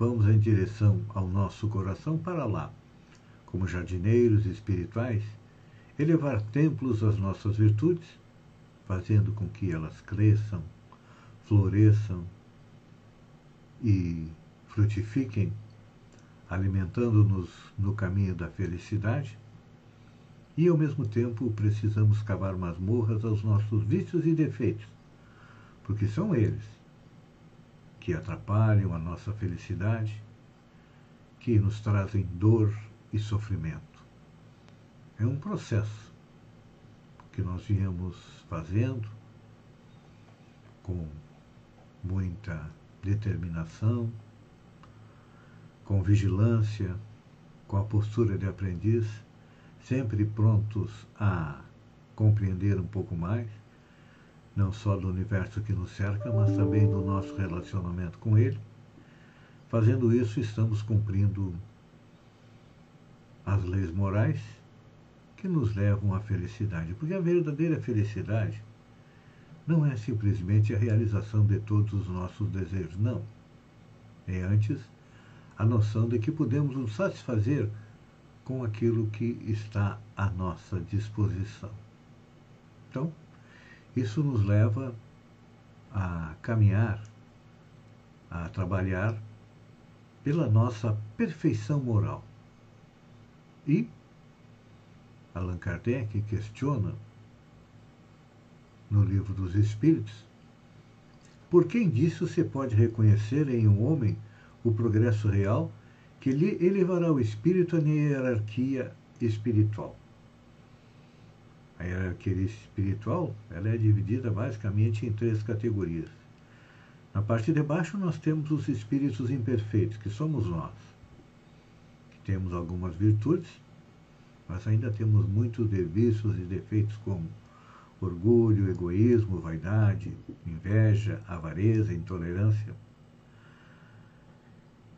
vamos em direção ao nosso coração para lá, como jardineiros espirituais, elevar templos às nossas virtudes, fazendo com que elas cresçam, floresçam e frutifiquem, alimentando-nos no caminho da felicidade. E, ao mesmo tempo, precisamos cavar masmorras aos nossos vícios e defeitos, porque são eles que atrapalham a nossa felicidade, que nos trazem dor e sofrimento. É um processo que nós viemos fazendo com muita determinação, com vigilância, com a postura de aprendiz sempre prontos a compreender um pouco mais, não só do universo que nos cerca, mas também do nosso relacionamento com ele. Fazendo isso, estamos cumprindo as leis morais que nos levam à felicidade. Porque a verdadeira felicidade não é simplesmente a realização de todos os nossos desejos, não. É antes a noção de que podemos nos satisfazer com aquilo que está à nossa disposição. Então, isso nos leva a caminhar, a trabalhar pela nossa perfeição moral. E Allan Kardec questiona no livro dos Espíritos por quem disso se pode reconhecer em um homem o progresso real que lhe elevará o espírito à hierarquia espiritual. A hierarquia espiritual ela é dividida basicamente em três categorias. Na parte de baixo nós temos os espíritos imperfeitos, que somos nós. Que temos algumas virtudes, mas ainda temos muitos vícios e defeitos como orgulho, egoísmo, vaidade, inveja, avareza, intolerância.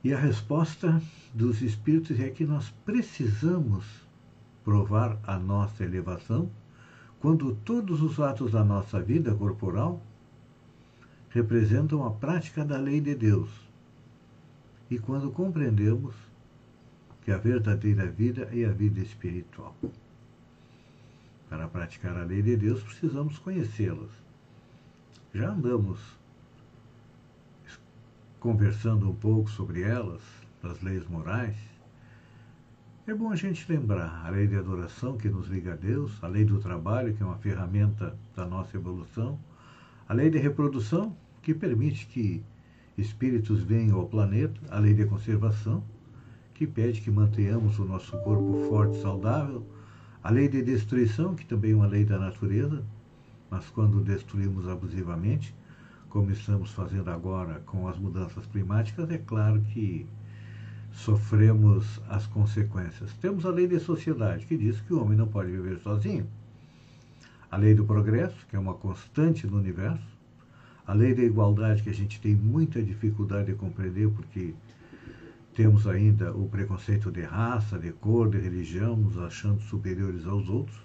E a resposta dos espíritos é que nós precisamos provar a nossa elevação quando todos os atos da nossa vida corporal representam a prática da lei de Deus. E quando compreendemos que a verdadeira vida é a vida espiritual. Para praticar a lei de Deus, precisamos conhecê-las. Já andamos conversando um pouco sobre elas, das leis morais, é bom a gente lembrar a lei de adoração que nos liga a Deus, a lei do trabalho, que é uma ferramenta da nossa evolução, a lei de reprodução, que permite que espíritos venham ao planeta, a lei de conservação, que pede que mantenhamos o nosso corpo forte e saudável, a lei de destruição, que também é uma lei da natureza, mas quando destruímos abusivamente, como estamos fazendo agora com as mudanças climáticas, é claro que sofremos as consequências. Temos a lei da sociedade, que diz que o homem não pode viver sozinho. A lei do progresso, que é uma constante no universo. A lei da igualdade, que a gente tem muita dificuldade de compreender, porque temos ainda o preconceito de raça, de cor, de religião, nos achando superiores aos outros.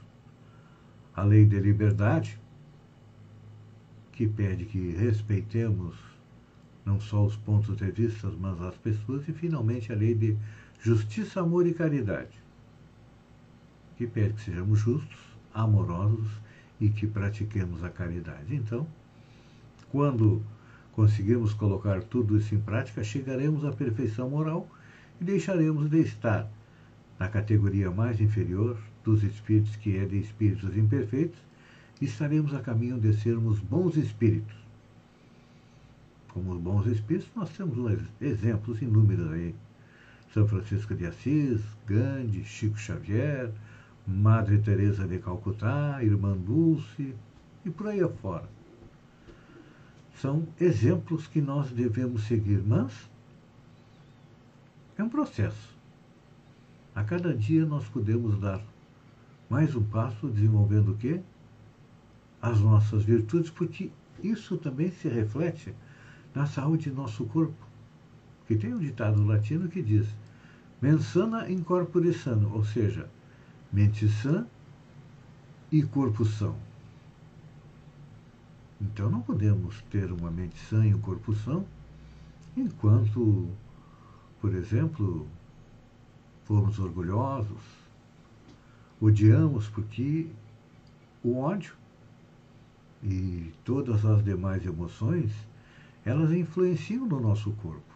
A lei da liberdade, que pede que respeitemos não só os pontos de vista, mas as pessoas, e finalmente a lei de justiça, amor e caridade, que pede que sejamos justos, amorosos e que pratiquemos a caridade. Então, quando conseguirmos colocar tudo isso em prática, chegaremos à perfeição moral e deixaremos de estar na categoria mais inferior dos espíritos, que é de espíritos imperfeitos, estaremos a caminho de sermos bons espíritos. Como bons espíritos, nós temos exemplos inúmeros aí. São Francisco de Assis, Gandhi, Chico Xavier, Madre Teresa de Calcutá, Irmã Dulce e por aí afora. São exemplos que nós devemos seguir, mas É um processo. A cada dia nós podemos dar mais um passo desenvolvendo o quê? As nossas virtudes, porque isso também se reflete na saúde do nosso corpo. Que tem um ditado latino que diz: mens sana in corpore sano, ou seja, mente sã e corpo são. Então não podemos ter uma mente sã e um corpo são enquanto, por exemplo, formos orgulhosos, odiamos porque o ódio e todas as demais emoções, elas influenciam no nosso corpo.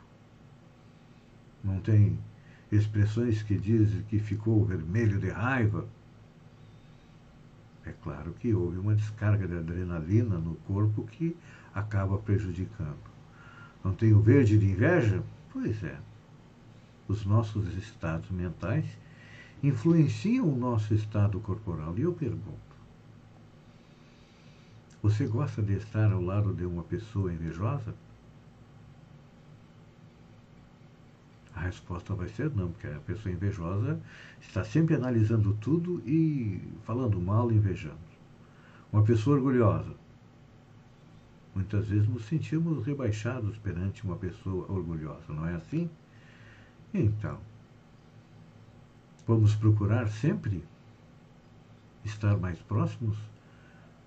Não tem expressões que dizem que ficou vermelho de raiva. É claro que houve uma descarga de adrenalina no corpo que acaba prejudicando. Não tem o verde de inveja? Pois é. Os nossos estados mentais influenciam o nosso estado corporal. E eu pergunto: você gosta de estar ao lado de uma pessoa invejosa? A resposta vai ser não, porque a pessoa invejosa está sempre analisando tudo e falando mal e invejando. Uma pessoa orgulhosa. Muitas vezes nos sentimos rebaixados perante uma pessoa orgulhosa, não é assim? Então, vamos procurar sempre estar mais próximos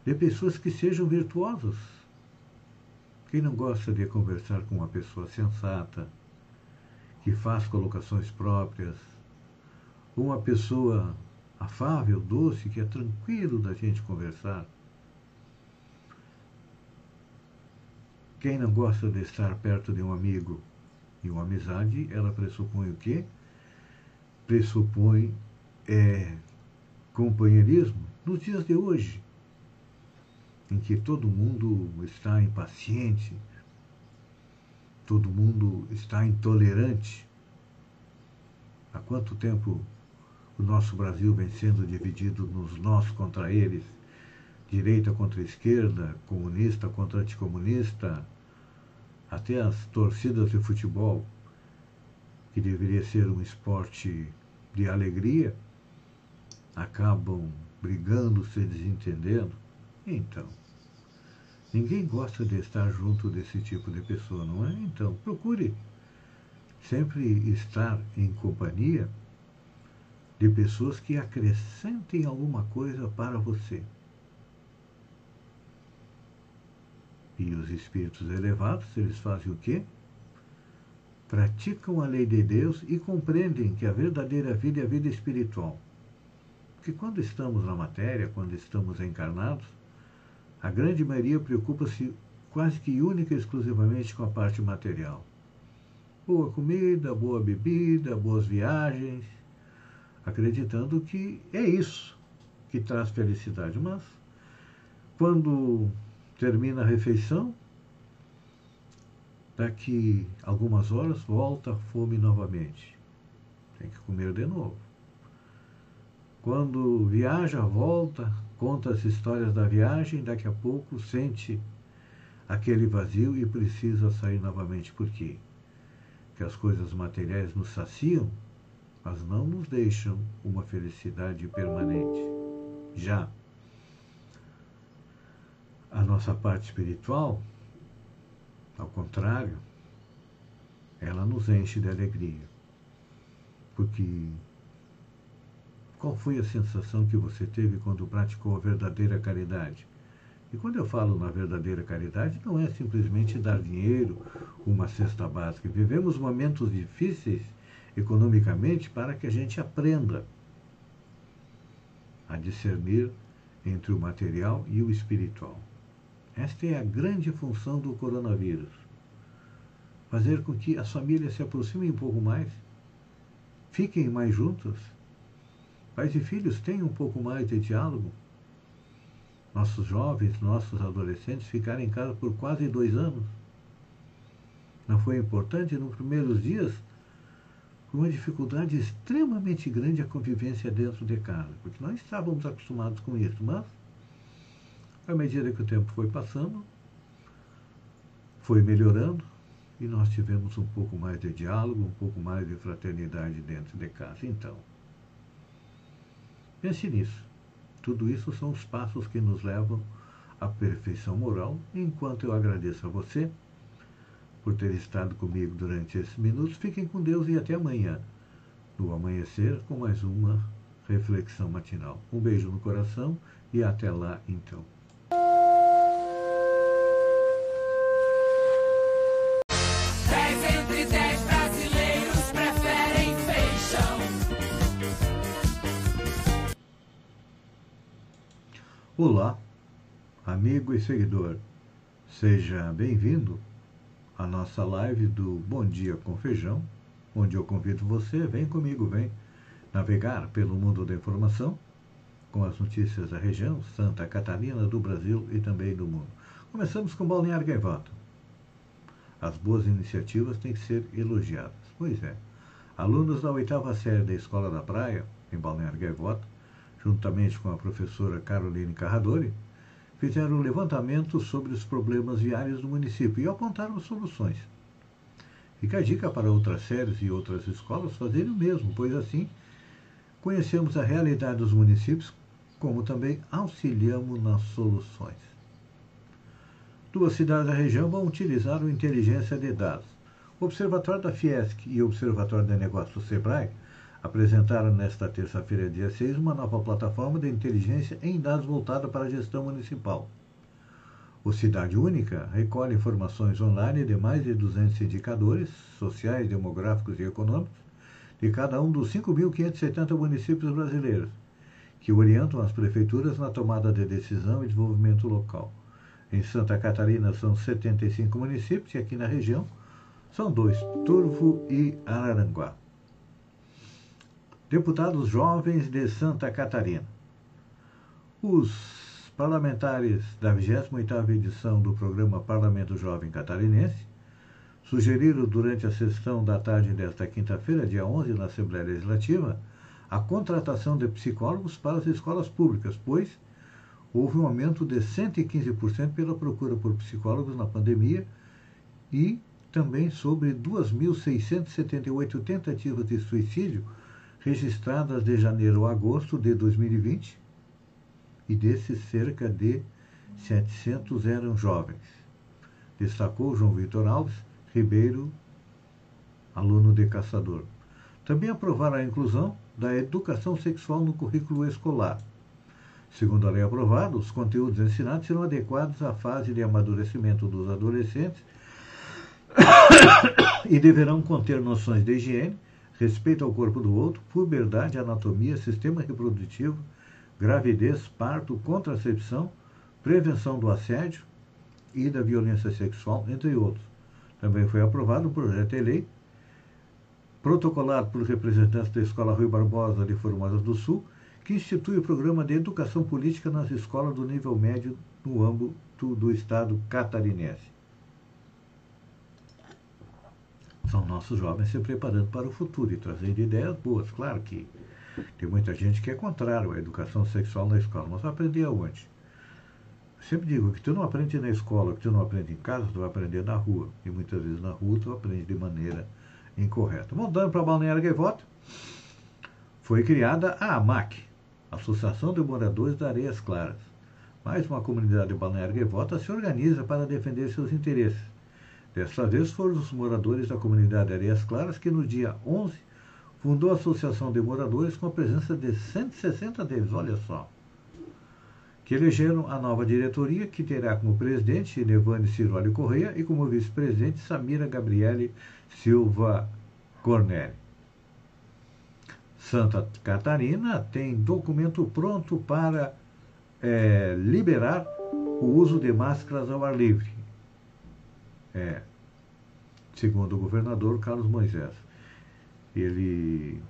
de pessoas que sejam virtuosas. Quem não gosta de conversar com uma pessoa sensata, que faz colocações próprias, uma pessoa afável, doce, que é tranquilo da gente conversar. Quem não gosta de estar perto de um amigo e uma amizade, ela pressupõe o quê? Pressupõe é, companheirismo nos dias de hoje em que todo mundo está impaciente, todo mundo está intolerante. Há quanto tempo o nosso Brasil vem sendo dividido nos nós contra eles, direita contra esquerda, comunista contra anticomunista, até as torcidas de futebol, que deveria ser um esporte de alegria, acabam brigando, se desentendendo. Então, Ninguém gosta de estar junto desse tipo de pessoa, não é? Então, procure sempre estar em companhia de pessoas que acrescentem alguma coisa para você. E os espíritos elevados, eles fazem o quê? Praticam a lei de Deus e compreendem que a verdadeira vida é a vida espiritual. Porque quando estamos na matéria, quando estamos encarnados, a grande maioria preocupa-se quase que única e exclusivamente com a parte material. Boa comida, boa bebida, boas viagens, acreditando que é isso que traz felicidade. Mas, quando termina a refeição, daqui algumas horas volta a fome novamente. Tem que comer de novo. Quando viaja, volta, conta as histórias da viagem, daqui a pouco sente aquele vazio e precisa sair novamente. Por quê? Porque as coisas materiais nos saciam, mas não nos deixam uma felicidade permanente. Já a nossa parte espiritual, ao contrário, ela nos enche de alegria. Porque qual foi a sensação que você teve quando praticou a verdadeira caridade? E quando eu falo na verdadeira caridade, não é simplesmente dar dinheiro, uma cesta básica. Vivemos momentos difíceis economicamente para que a gente aprenda a discernir entre o material e o espiritual. Esta é a grande função do coronavírus. Fazer com que as famílias se aproximem um pouco mais, fiquem mais juntas Pais e filhos têm um pouco mais de diálogo. Nossos jovens, nossos adolescentes ficaram em casa por quase dois anos. Não foi importante nos primeiros dias foi uma dificuldade extremamente grande a convivência dentro de casa, porque nós estávamos acostumados com isso, mas à medida que o tempo foi passando, foi melhorando, e nós tivemos um pouco mais de diálogo, um pouco mais de fraternidade dentro de casa. Então, pense nisso. Tudo isso são os passos que nos levam à perfeição moral. Enquanto eu agradeço a você por ter estado comigo durante esses minutos, fiquem com Deus e até amanhã, no amanhecer, com mais uma reflexão matinal. Um beijo no coração e até lá então. Olá, amigo e seguidor. Seja bem-vindo à nossa live do Bom Dia com Feijão, onde eu convido você, vem comigo, vem navegar pelo mundo da informação com as notícias da região, Santa Catarina, do Brasil e também do mundo. Começamos com Balneário Gaivota. As boas iniciativas têm que ser elogiadas. Pois é. Alunos da oitava série da Escola da Praia, em Balneário Gaivota, juntamente com a professora Caroline Carradori, fizeram um levantamento sobre os problemas viários do município e apontaram soluções. Fica a dica para outras séries e outras escolas fazerem o mesmo, pois assim conhecemos a realidade dos municípios, como também auxiliamos nas soluções. Duas cidades da região vão utilizar o inteligência de dados. O Observatório da Fiesc e o Observatório de Negócios do SEBRAE apresentaram nesta terça-feira, dia 6, uma nova plataforma de inteligência em dados voltada para a gestão municipal. O Cidade Única recolhe informações online de mais de 200 indicadores sociais, demográficos e econômicos de cada um dos 5.570 municípios brasileiros, que orientam as prefeituras na tomada de decisão e desenvolvimento local. Em Santa Catarina são 75 municípios e aqui na região são dois, Turvo e Araranguá deputados jovens de Santa Catarina. Os parlamentares da 28ª edição do programa Parlamento Jovem Catarinense sugeriram durante a sessão da tarde desta quinta-feira, dia 11, na Assembleia Legislativa, a contratação de psicólogos para as escolas públicas, pois houve um aumento de 115% pela procura por psicólogos na pandemia e também sobre 2.678 tentativas de suicídio registradas de janeiro a agosto de 2020, e desses cerca de 700 eram jovens. Destacou João Vitor Alves Ribeiro, aluno de caçador. Também aprovaram a inclusão da educação sexual no currículo escolar. Segundo a lei aprovada, os conteúdos ensinados serão adequados à fase de amadurecimento dos adolescentes e deverão conter noções de higiene, respeito ao corpo do outro, puberdade, anatomia, sistema reprodutivo, gravidez, parto, contracepção, prevenção do assédio e da violência sexual, entre outros. Também foi aprovado um projeto de lei protocolado por representantes da Escola Rui Barbosa de Formosa do Sul, que institui o programa de educação política nas escolas do nível médio no âmbito do Estado catarinense. São nossos jovens se preparando para o futuro e trazendo ideias boas. Claro que tem muita gente que é contrário à educação sexual na escola, mas vai aprender aonde? Eu sempre digo que tu não aprende na escola, que tu não aprende em casa, tu vai aprender na rua. E muitas vezes na rua tu aprende de maneira incorreta. Voltando para Balneário Gaivota, foi criada a AMAC, Associação de Moradores da Areias Claras. Mais uma comunidade de Balneário Gaivota se organiza para defender seus interesses Desta vez foram os moradores da comunidade Areias Claras que no dia 11 fundou a Associação de Moradores com a presença de 160 deles, olha só, que elegeram a nova diretoria que terá como presidente Nevane Ciroli Correia e como vice-presidente Samira Gabriele Silva Corneli. Santa Catarina tem documento pronto para é, liberar o uso de máscaras ao ar livre. É, segundo o governador Carlos Moisés. Ele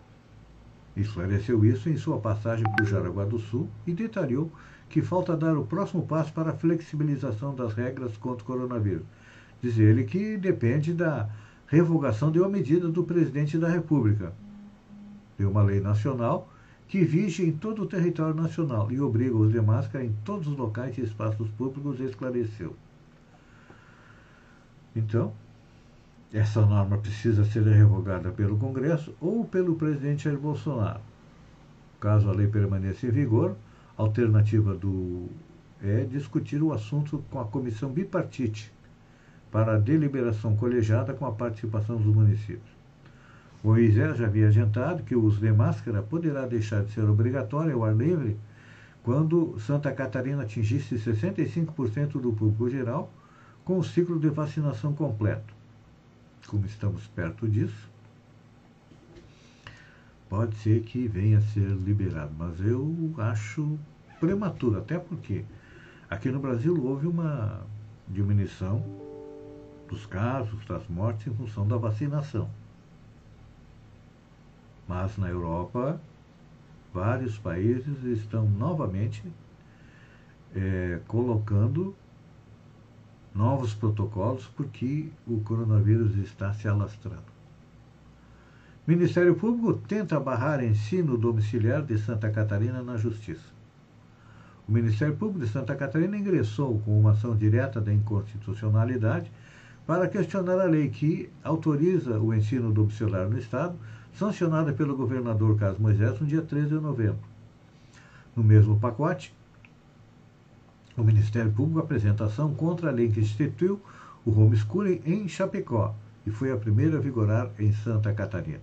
esclareceu isso em sua passagem por Jaraguá do Sul e detalhou que falta dar o próximo passo para a flexibilização das regras contra o coronavírus. Diz ele que depende da revogação de uma medida do presidente da República, de uma lei nacional que vige em todo o território nacional e obriga os de máscara em todos os locais e espaços públicos, esclareceu. Então, essa norma precisa ser revogada pelo Congresso ou pelo presidente Jair Bolsonaro. Caso a lei permaneça em vigor, a alternativa do é discutir o assunto com a comissão bipartite para a deliberação colegiada com a participação dos municípios. Moisés já havia adiantado que o uso de máscara poderá deixar de ser obrigatório ao ar livre quando Santa Catarina atingisse 65% do público geral com o ciclo de vacinação completo. Como estamos perto disso, pode ser que venha a ser liberado, mas eu acho prematuro, até porque aqui no Brasil houve uma diminuição dos casos, das mortes em função da vacinação. Mas na Europa, vários países estão novamente é, colocando novos protocolos porque o coronavírus está se alastrando. Ministério Público tenta barrar ensino domiciliar de Santa Catarina na Justiça. O Ministério Público de Santa Catarina ingressou com uma ação direta da inconstitucionalidade para questionar a lei que autoriza o ensino domiciliar no Estado, sancionada pelo governador Carlos Moisés no dia 13 de novembro. No mesmo pacote, o Ministério Público apresenta ação contra a lei que instituiu o homeschooling em Chapecó e foi a primeira a vigorar em Santa Catarina.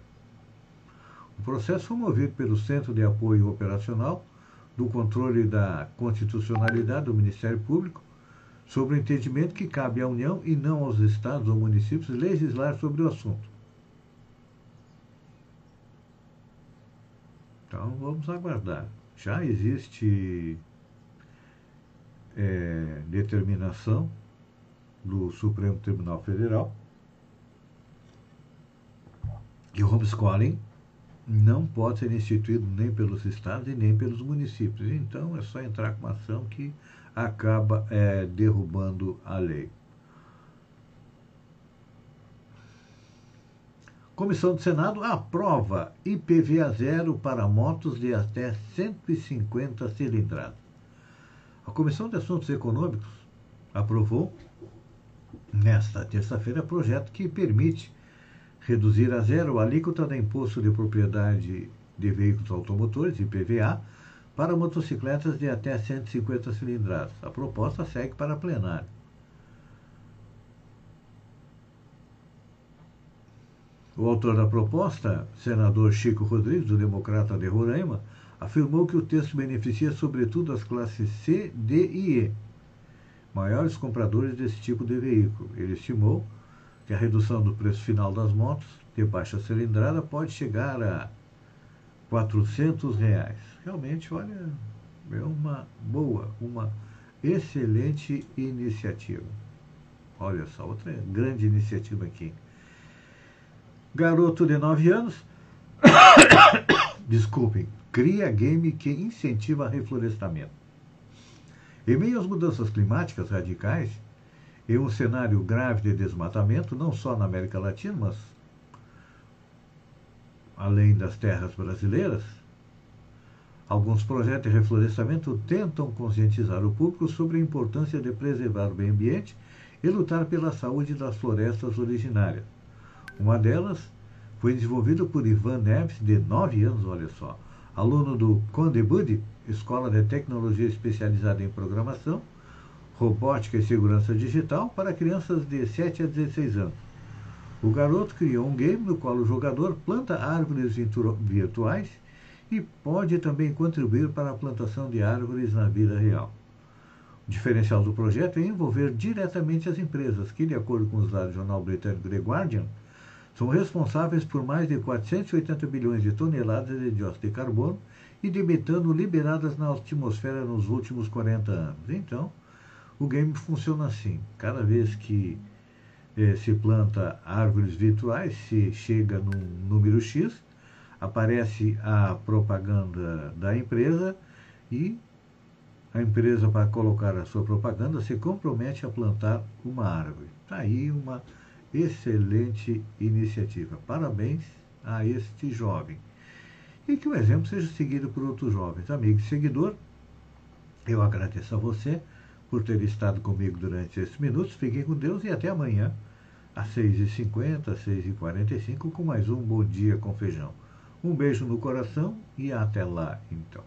O processo foi movido pelo Centro de Apoio Operacional do Controle da Constitucionalidade do Ministério Público, sobre o entendimento que cabe à União e não aos estados ou municípios legislar sobre o assunto. Então vamos aguardar. Já existe é, determinação do Supremo Tribunal Federal que o homeschooling não pode ser instituído nem pelos estados e nem pelos municípios. Então é só entrar com uma ação que acaba é, derrubando a lei. Comissão do Senado aprova IPVA zero para motos de até 150 cilindradas. A Comissão de Assuntos Econômicos aprovou nesta terça-feira projeto que permite reduzir a zero a alíquota do imposto de propriedade de veículos automotores, IPVA, para motocicletas de até 150 cilindradas. A proposta segue para plenário. O autor da proposta, senador Chico Rodrigues, do Democrata de Roraima, afirmou que o texto beneficia sobretudo as classes C, D e E, maiores compradores desse tipo de veículo. Ele estimou que a redução do preço final das motos de baixa cilindrada pode chegar a 400 reais. Realmente, olha, é uma boa, uma excelente iniciativa. Olha só, outra grande iniciativa aqui. Garoto de 9 anos, desculpem, cria game que incentiva reflorestamento. Em meio às mudanças climáticas radicais, em um cenário grave de desmatamento, não só na América Latina, mas além das terras brasileiras, alguns projetos de reflorestamento tentam conscientizar o público sobre a importância de preservar o meio ambiente e lutar pela saúde das florestas originárias. Uma delas foi desenvolvida por Ivan Neves, de 9 anos, olha só, aluno do Conde Budi, Escola de Tecnologia Especializada em Programação, Robótica e Segurança Digital para crianças de 7 a 16 anos. O garoto criou um game no qual o jogador planta árvores virtuais e pode também contribuir para a plantação de árvores na vida real. O diferencial do projeto é envolver diretamente as empresas que, de acordo com os dados do jornal britânico The Guardian, são responsáveis por mais de 480 bilhões de toneladas de dióxido de carbono e de metano liberadas na atmosfera nos últimos 40 anos. Então, o game funciona assim: cada vez que eh, se planta árvores virtuais, se chega num número X, aparece a propaganda da empresa e a empresa, para colocar a sua propaganda, se compromete a plantar uma árvore. Está aí uma excelente iniciativa. Parabéns a este jovem. E que o exemplo seja seguido por outros jovens. Amigo e seguidor, eu agradeço a você por ter estado comigo durante esses minutos. Fiquem com Deus e até amanhã, às 6h50, às 6h45, com mais um Bom Dia com Feijão. Um beijo no coração e até lá, então.